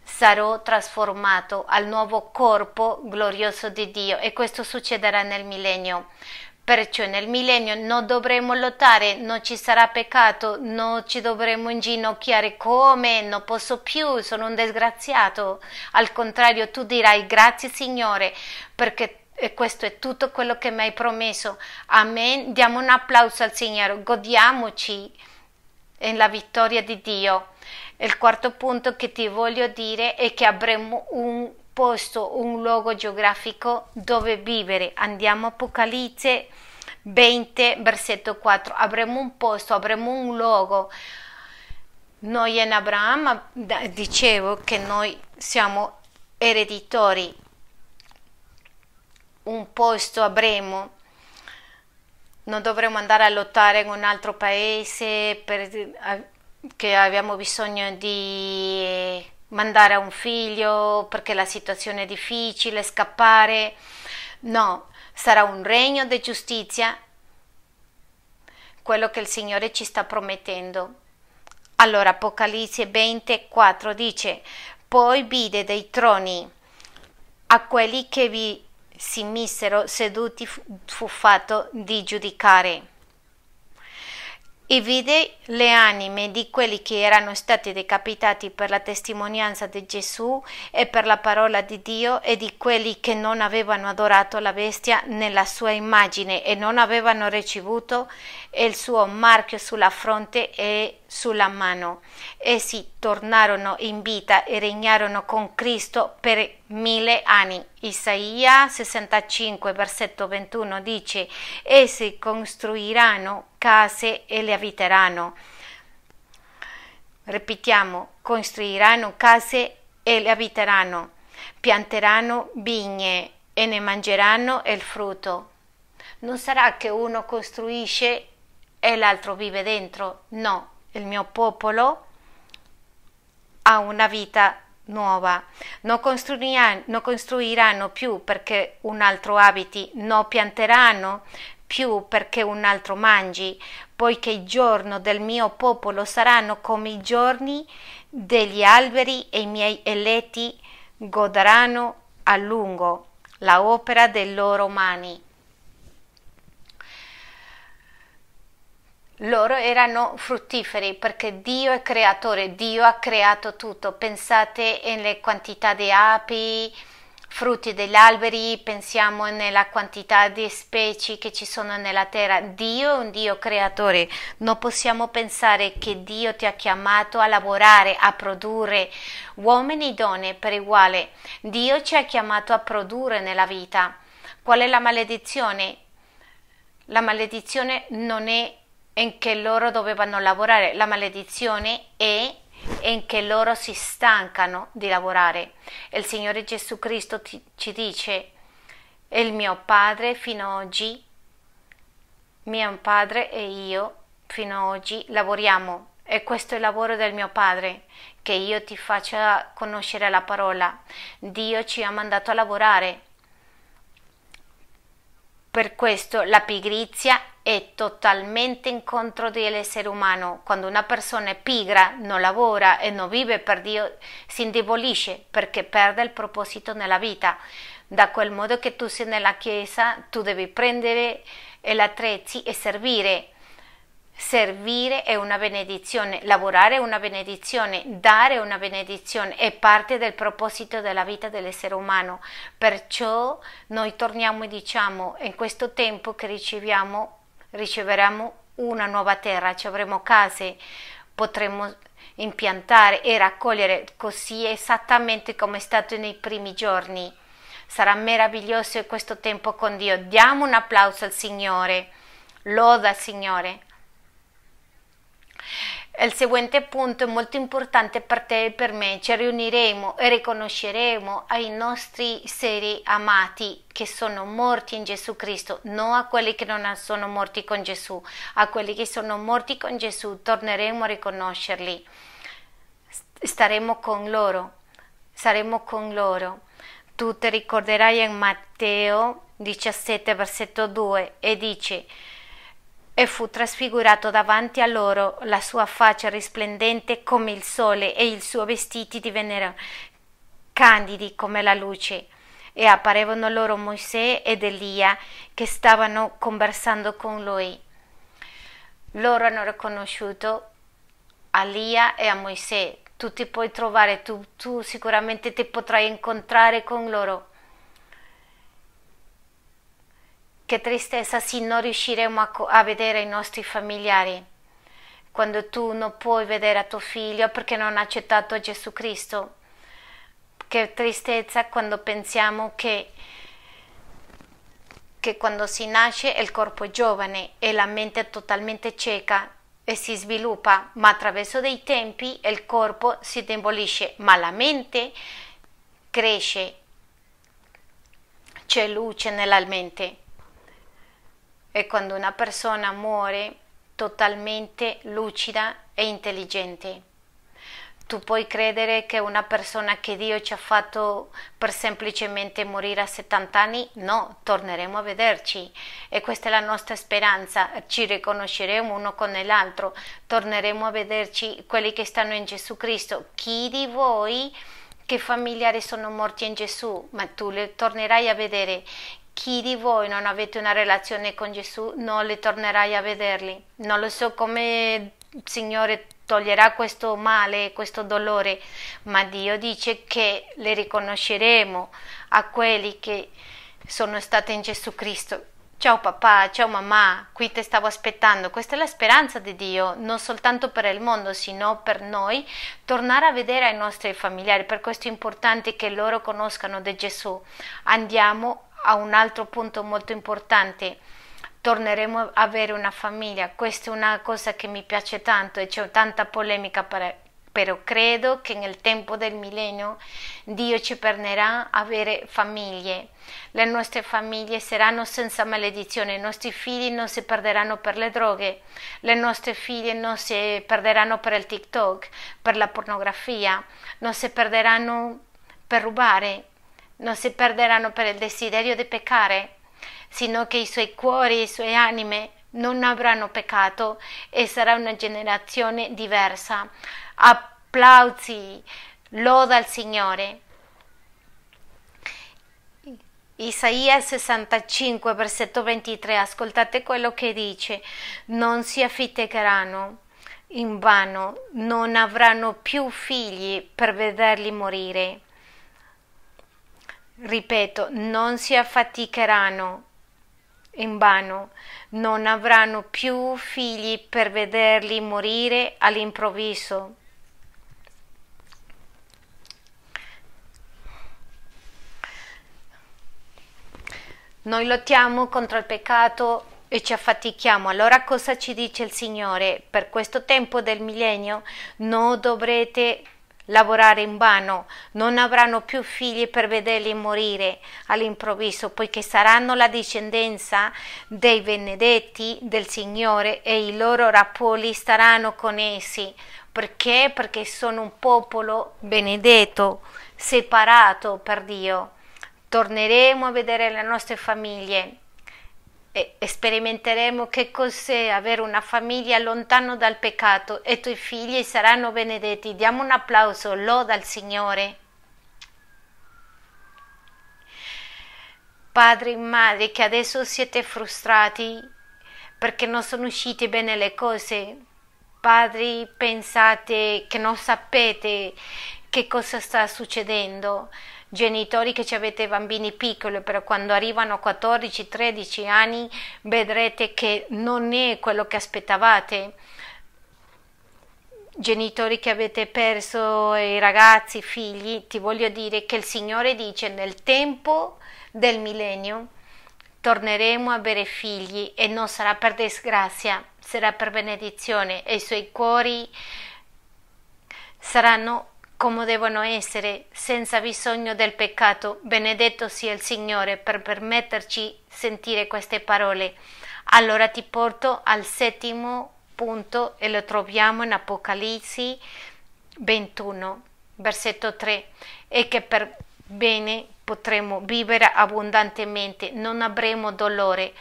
sarò trasformato al nuovo corpo glorioso di Dio e questo succederà nel millennio. Perciò nel millennio non dovremo lottare, non ci sarà peccato, non ci dovremo inginocchiare come non posso più, sono un disgraziato. Al contrario, tu dirai grazie Signore perché questo è tutto quello che mi hai promesso. Amen. Diamo un applauso al Signore, godiamoci nella vittoria di Dio. Il quarto punto che ti voglio dire è che avremo un posto, un luogo geografico dove vivere. Andiamo a Apocalisse 20, versetto 4. Avremo un posto, avremo un luogo. Noi in Abramo dicevo che noi siamo ereditori. Un posto avremo. Non dovremo andare a lottare in un altro paese perché abbiamo bisogno di mandare a un figlio perché la situazione è difficile, scappare. No, sarà un regno di giustizia, quello che il Signore ci sta promettendo. Allora Apocalisse 24 dice, poi vide dei troni a quelli che vi si misero seduti fu fatto di giudicare e vide le anime di quelli che erano stati decapitati per la testimonianza di Gesù e per la parola di Dio e di quelli che non avevano adorato la bestia nella sua immagine e non avevano ricevuto il suo marchio sulla fronte e sulla mano. Essi tornarono in vita e regnarono con Cristo per mille anni. Isaia 65, versetto 21 dice: Essi costruiranno case e le abiteranno. Ripetiamo, costruiranno case e le abiteranno, pianteranno vigne e ne mangeranno il frutto. Non sarà che uno costruisce e l'altro vive dentro. No, il mio popolo ha una vita nuova. Non costruiranno, non costruiranno più perché un altro abiti, non pianteranno più perché un altro mangi, poiché i giorni del mio popolo saranno come i giorni degli alberi e i miei eletti godranno a lungo la opera delle loro mani. Loro erano fruttiferi perché Dio è creatore, Dio ha creato tutto. Pensate alle quantità di api, frutti degli alberi, pensiamo nella quantità di specie che ci sono nella terra. Dio è un Dio creatore. Non possiamo pensare che Dio ti ha chiamato a lavorare, a produrre uomini e donne per uguale. Dio ci ha chiamato a produrre nella vita. Qual è la maledizione? La maledizione non è in che loro dovevano lavorare. La maledizione è in che loro si stancano di lavorare. Il Signore Gesù Cristo ti, ci dice, il mio Padre fino ad oggi, mio Padre e io fino ad oggi lavoriamo e questo è il lavoro del mio Padre, che io ti faccia conoscere la parola. Dio ci ha mandato a lavorare Per questo la pigrizia è totalmente in contro dell'essere umano. Quando una persona è pigra, non lavora e non vive per Dio, si indebolisce perché perde il proposito nella vita. Da quel modo che tu sei nella chiesa, tu devi prendere l'attrezzi e servire Servire è una benedizione, lavorare è una benedizione, dare è una benedizione, è parte del proposito della vita dell'essere umano. Perciò noi torniamo e diciamo in questo tempo che riceviamo, riceveremo una nuova terra, ci avremo case, potremo impiantare e raccogliere così esattamente come è stato nei primi giorni. Sarà meraviglioso questo tempo con Dio. Diamo un applauso al Signore. Loda al Signore. Il seguente punto è molto importante per te e per me. Ci riuniremo e riconosceremo ai nostri seri amati che sono morti in Gesù Cristo, non a quelli che non sono morti con Gesù, a quelli che sono morti con Gesù torneremo a riconoscerli. Staremo con loro, saremo con loro. Tu ti ricorderai in Matteo 17, versetto 2 e dice e fu trasfigurato davanti a loro, la sua faccia risplendente come il sole e i suoi vestiti divennero candidi come la luce. E apparevano loro Mosè ed Elia che stavano conversando con lui. Loro hanno riconosciuto a Elia e a Mosè. Tu ti puoi trovare, tu, tu sicuramente ti potrai incontrare con loro Che tristezza se non riusciremo a, a vedere i nostri familiari quando tu non puoi vedere a tuo figlio perché non ha accettato Gesù Cristo. Che tristezza quando pensiamo che, che quando si nasce il corpo è giovane e la mente è totalmente cieca e si sviluppa, ma attraverso dei tempi il corpo si indebolisce, ma la mente cresce. C'è luce nella mente è quando una persona muore totalmente lucida e intelligente. Tu puoi credere che una persona che Dio ci ha fatto per semplicemente morire a 70 anni? No, torneremo a vederci e questa è la nostra speranza, ci riconosceremo uno con l'altro, torneremo a vederci quelli che stanno in Gesù Cristo. Chi di voi che familiari sono morti in Gesù, ma tu li tornerai a vedere chi di voi non avete una relazione con Gesù non li tornerai a vederli. Non lo so come il Signore toglierà questo male, questo dolore, ma Dio dice che le riconosceremo a quelli che sono stati in Gesù Cristo. Ciao papà, ciao mamma, qui ti stavo aspettando. Questa è la speranza di Dio, non soltanto per il mondo, sino per noi, tornare a vedere i nostri familiari. Per questo è importante che loro conoscano di Gesù. Andiamo a un altro punto molto importante. Torneremo a avere una famiglia, questa è una cosa che mi piace tanto e c'è tanta polemica per, però credo che nel tempo del millennio Dio ci permetterà avere famiglie. Le nostre famiglie saranno senza maledizione, i nostri figli non si perderanno per le droghe, le nostre figlie non si perderanno per il TikTok, per la pornografia, non si perderanno per rubare, non si perderanno per il desiderio di peccare, sino che i suoi cuori, i suoi anime non avranno peccato e sarà una generazione diversa. Applausi, loda al Signore. Isaia 65, versetto 23, ascoltate quello che dice, non si affitteranno in vano, non avranno più figli per vederli morire ripeto, non si affaticheranno in vano, non avranno più figli per vederli morire all'improvviso. Noi lottiamo contro il peccato e ci affatichiamo. Allora cosa ci dice il Signore? Per questo tempo del millennio non dovrete lavorare in vano, non avranno più figli per vederli morire all'improvviso, poiché saranno la discendenza dei benedetti del Signore e i loro rapoli staranno con essi. Perché? Perché sono un popolo benedetto, separato per Dio. Torneremo a vedere le nostre famiglie e sperimenteremo che cos'è avere una famiglia lontano dal peccato e i tuoi figli saranno benedetti. Diamo un applauso, loda al Signore. Padri e madri che adesso siete frustrati perché non sono uscite bene le cose, padri pensate che non sapete che cosa sta succedendo, genitori che avete bambini piccoli, però quando arrivano a 14-13 anni vedrete che non è quello che aspettavate. Genitori che avete perso i ragazzi, i figli, ti voglio dire che il Signore dice nel tempo del millennio torneremo a avere figli e non sarà per disgrazia, sarà per benedizione e i suoi cuori saranno come devono essere, senza bisogno del peccato. Benedetto sia il Signore per permetterci sentire queste parole. Allora ti porto al settimo punto e lo troviamo in Apocalisse 21, versetto 3, e che per bene potremo vivere abbondantemente, non avremo dolore.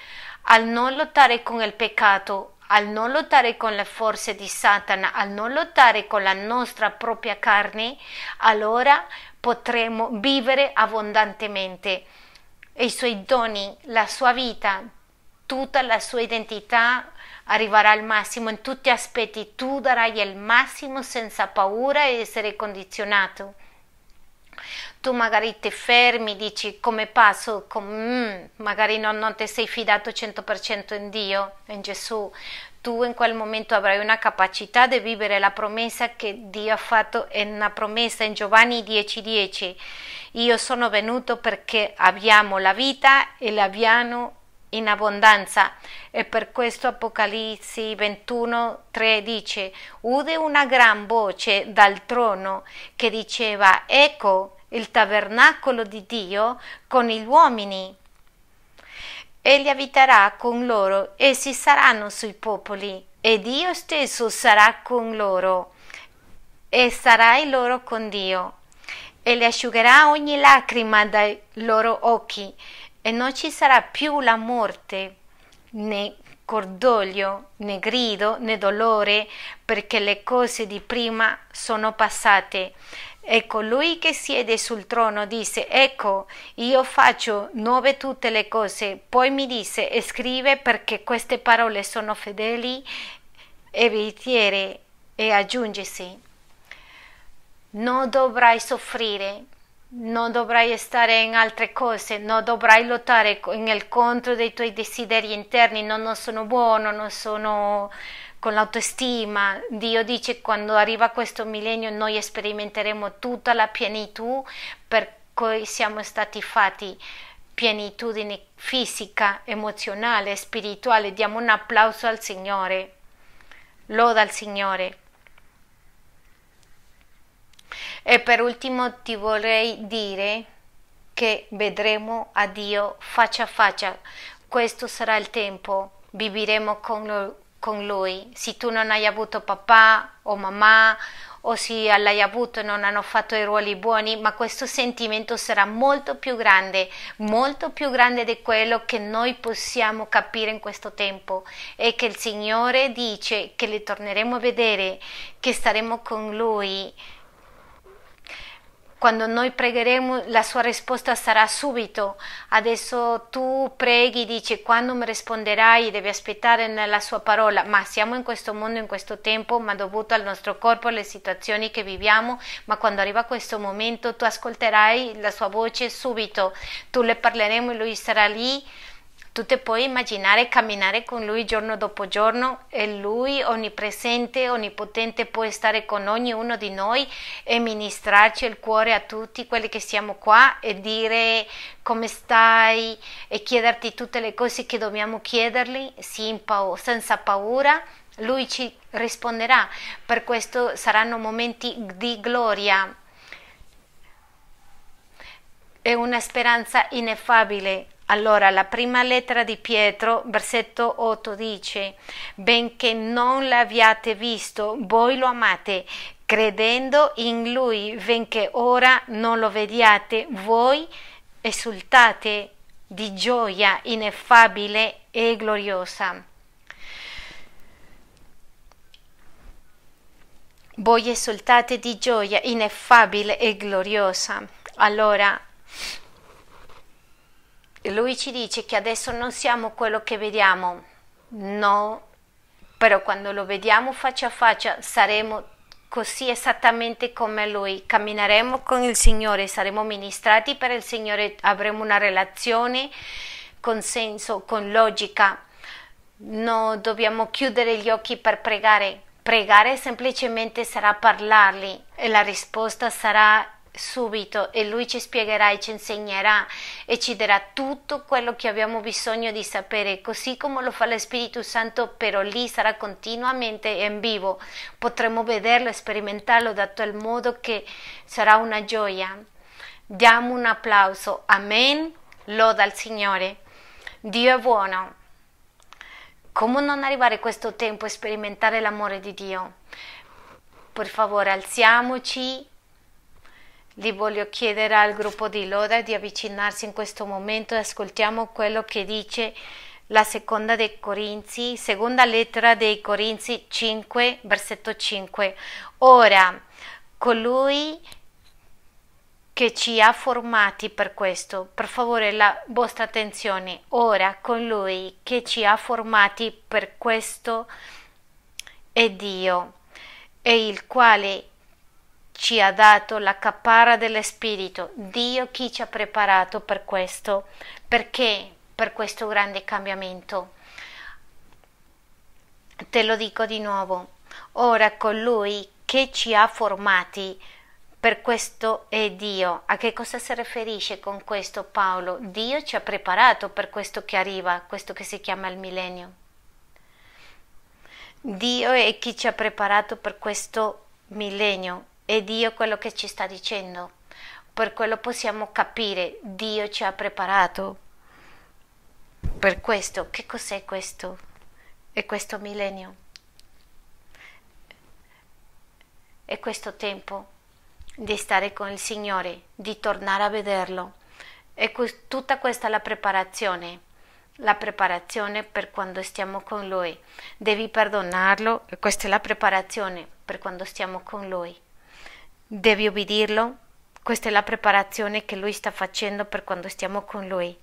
Al non lottare con il peccato, al non lottare con le forze di Satana, al non lottare con la nostra propria carne, allora potremo vivere abbondantemente. E i suoi doni, la sua vita, tutta la sua identità arriverà al massimo in tutti gli aspetti. Tu darai il massimo senza paura e essere condizionato tu magari ti fermi, dici come passo, com- mm, magari non, non ti sei fidato 100% in Dio, in Gesù, tu in quel momento avrai una capacità di vivere la promessa che Dio ha fatto, è una promessa in Giovanni 10:10. 10. Io sono venuto perché abbiamo la vita e l'abbiamo in abbondanza. E per questo Apocalisse 21, 3 dice ude una gran voce dal trono che diceva ecco il tabernacolo di Dio con gli uomini. Egli abiterà con loro, essi saranno sui popoli, e Dio stesso sarà con loro, e sarai loro con Dio, e le asciugherà ogni lacrima dai loro occhi, e non ci sarà più la morte, né cordoglio, né grido, né dolore, perché le cose di prima sono passate. E colui che siede sul trono disse, ecco, io faccio nuove tutte le cose. Poi mi disse, scrive perché queste parole sono fedeli e veritiere. E aggiungesi, non dovrai soffrire, non dovrai stare in altre cose, non dovrai lottare nel contro dei tuoi desideri interni, no, non sono buono, non sono con l'autostima. Dio dice quando arriva questo millennio noi sperimenteremo tutta la pienitù per cui siamo stati fatti pienitudine fisica, emozionale, spirituale. Diamo un applauso al Signore. Loda al Signore. E per ultimo ti vorrei dire che vedremo a Dio faccia a faccia. Questo sarà il tempo. Vivremo con con lui. Se tu non hai avuto papà o mamma o se l'hai avuto e non hanno fatto i ruoli buoni, ma questo sentimento sarà molto più grande, molto più grande di quello che noi possiamo capire in questo tempo e che il Signore dice che li torneremo a vedere, che staremo con Lui quando noi pregheremo la sua risposta sarà subito. Adesso tu preghi, dici quando mi risponderai, devi aspettare nella sua parola, ma siamo in questo mondo, in questo tempo, ma dovuto al nostro corpo, alle situazioni che viviamo, ma quando arriva questo momento tu ascolterai la sua voce subito, tu le parleremo e lui sarà lì tu ti puoi immaginare camminare con lui giorno dopo giorno e lui onnipresente, onnipotente può stare con ognuno di noi e ministrarci il cuore a tutti quelli che siamo qua e dire come stai e chiederti tutte le cose che dobbiamo chiedergli senza paura. Lui ci risponderà, per questo saranno momenti di gloria. È una speranza ineffabile allora, la prima lettera di Pietro, versetto 8 dice, benché non l'abbiate visto, voi lo amate, credendo in lui, benché ora non lo vediate, voi esultate di gioia ineffabile e gloriosa. Voi esultate di gioia ineffabile e gloriosa. Allora, lui ci dice che adesso non siamo quello che vediamo, no, però quando lo vediamo faccia a faccia saremo così esattamente come lui. Cammineremo con il Signore, saremo ministrati per il Signore, avremo una relazione con senso, con logica. Non dobbiamo chiudere gli occhi per pregare. Pregare semplicemente sarà parlargli e la risposta sarà subito e lui ci spiegherà e ci insegnerà e ci darà tutto quello che abbiamo bisogno di sapere, così come lo fa lo Spirito Santo, però lì sarà continuamente in vivo, potremo vederlo e sperimentarlo dato il modo che sarà una gioia. Diamo un applauso, amen, loda al Signore. Dio è buono. Come non arrivare a questo tempo a sperimentare l'amore di Dio? Per favore, alziamoci gli voglio chiedere al gruppo di Loda di avvicinarsi in questo momento e ascoltiamo quello che dice la seconda dei Corinzi, seconda lettera dei Corinzi 5, versetto 5. Ora, colui che ci ha formati per questo, per favore la vostra attenzione, ora con lui che ci ha formati per questo è Dio, e il quale ci ha dato la caparra dello Spirito, Dio chi ci ha preparato per questo, perché per questo grande cambiamento. Te lo dico di nuovo, ora colui che ci ha formati per questo è Dio. A che cosa si riferisce con questo Paolo? Dio ci ha preparato per questo che arriva, questo che si chiama il millennio. Dio è chi ci ha preparato per questo millennio è Dio quello che ci sta dicendo. Per quello possiamo capire, Dio ci ha preparato. Per questo, che cos'è questo? È questo millennio? È questo tempo di stare con il Signore, di tornare a vederlo. E tutta questa la preparazione, la preparazione per quando stiamo con Lui. Devi perdonarlo questa è la preparazione per quando stiamo con Lui. Devi ubbidirlo? Questa è la preparazione che lui sta facendo per quando stiamo con lui.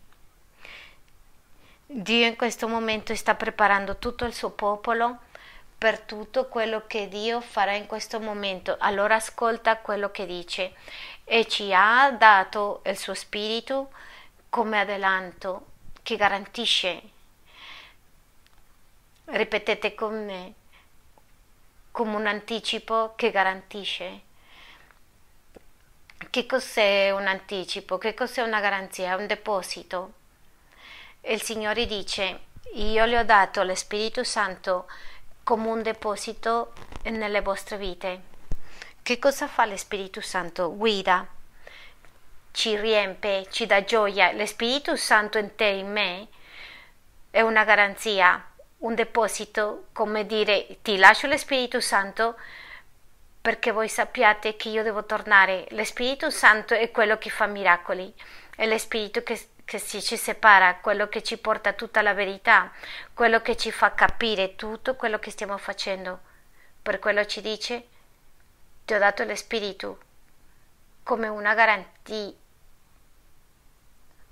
Dio in questo momento sta preparando tutto il suo popolo per tutto quello che Dio farà in questo momento. Allora ascolta quello che dice e ci ha dato il suo spirito come adelanto che garantisce. Ripetete con me, come un anticipo che garantisce che cos'è un anticipo? Che cos'è una garanzia? Un deposito? Il Signore dice, io le ho dato lo Spirito Santo come un deposito nelle vostre vite. Che cosa fa lo Spirito Santo? Guida, ci riempie, ci dà gioia. Lo Spirito Santo in te, in me, è una garanzia, un deposito, come dire, ti lascio lo Spirito Santo perché voi sappiate che io devo tornare. Lo Spirito Santo è quello che fa miracoli, è lo Spirito che, che si, ci separa, quello che ci porta tutta la verità, quello che ci fa capire tutto quello che stiamo facendo. Per quello ci dice, ti ho dato lo Spirito come una garanzia,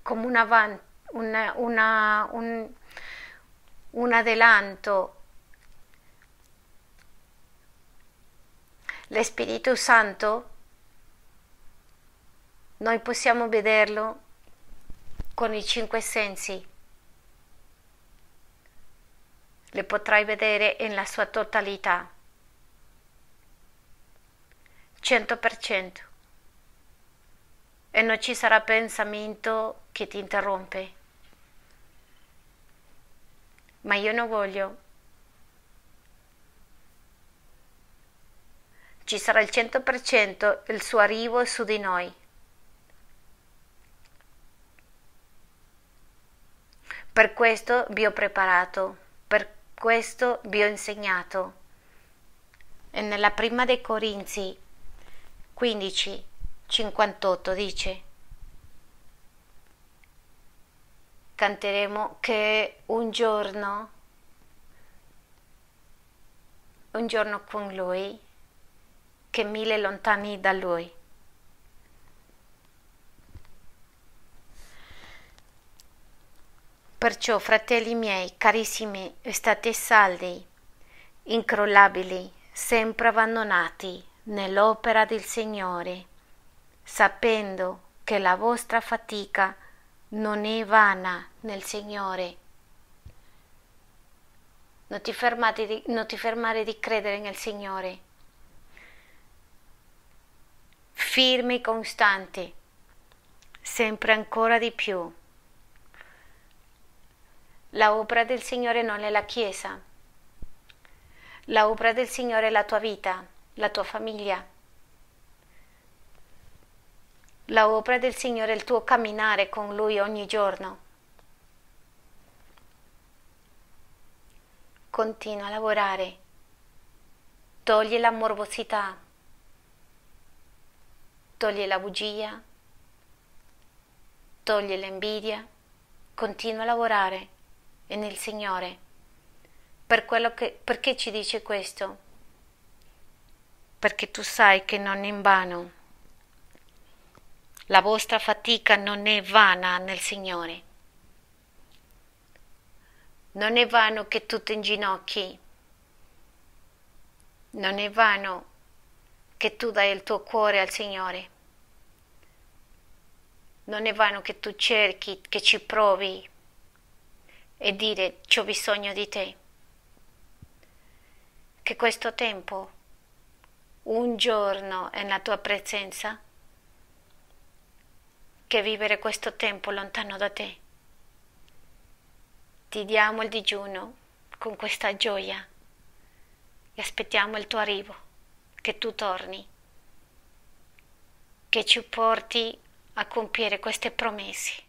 come una, una, una, un, un adelanto Lo Spirito Santo noi possiamo vederlo con i cinque sensi. Le potrai vedere nella sua totalità. 100%. E non ci sarà pensamento che ti interrompe. Ma io non voglio ci sarà il 100% il suo arrivo su di noi. Per questo vi ho preparato, per questo vi ho insegnato. E nella prima dei Corinzi 15, 58 dice canteremo che un giorno, un giorno con Lui, che mille lontani da Lui. Perciò, fratelli miei, carissimi, state saldi, incrollabili, sempre abbandonati nell'opera del Signore, sapendo che la vostra fatica non è vana nel Signore. Non ti, di, non ti fermare di credere nel Signore. Firme e costante, sempre ancora di più. La opera del Signore non è la Chiesa. La opera del Signore è la tua vita, la tua famiglia. La opera del Signore è il tuo camminare con Lui ogni giorno. Continua a lavorare. Togli la morbosità. Togli la bugia. Togli l'invidia. Continua a lavorare e nel Signore. Per che, perché ci dice questo? Perché tu sai che non è in vano. La vostra fatica non è vana nel Signore. Non è vano che tu ti inginocchi. Non è vano che tu dai il tuo cuore al Signore. Non è vano che tu cerchi, che ci provi e dire ho bisogno di te. Che questo tempo, un giorno è nella tua presenza, che vivere questo tempo lontano da te. Ti diamo il digiuno con questa gioia e aspettiamo il tuo arrivo, che tu torni, che ci porti a compiere queste promesse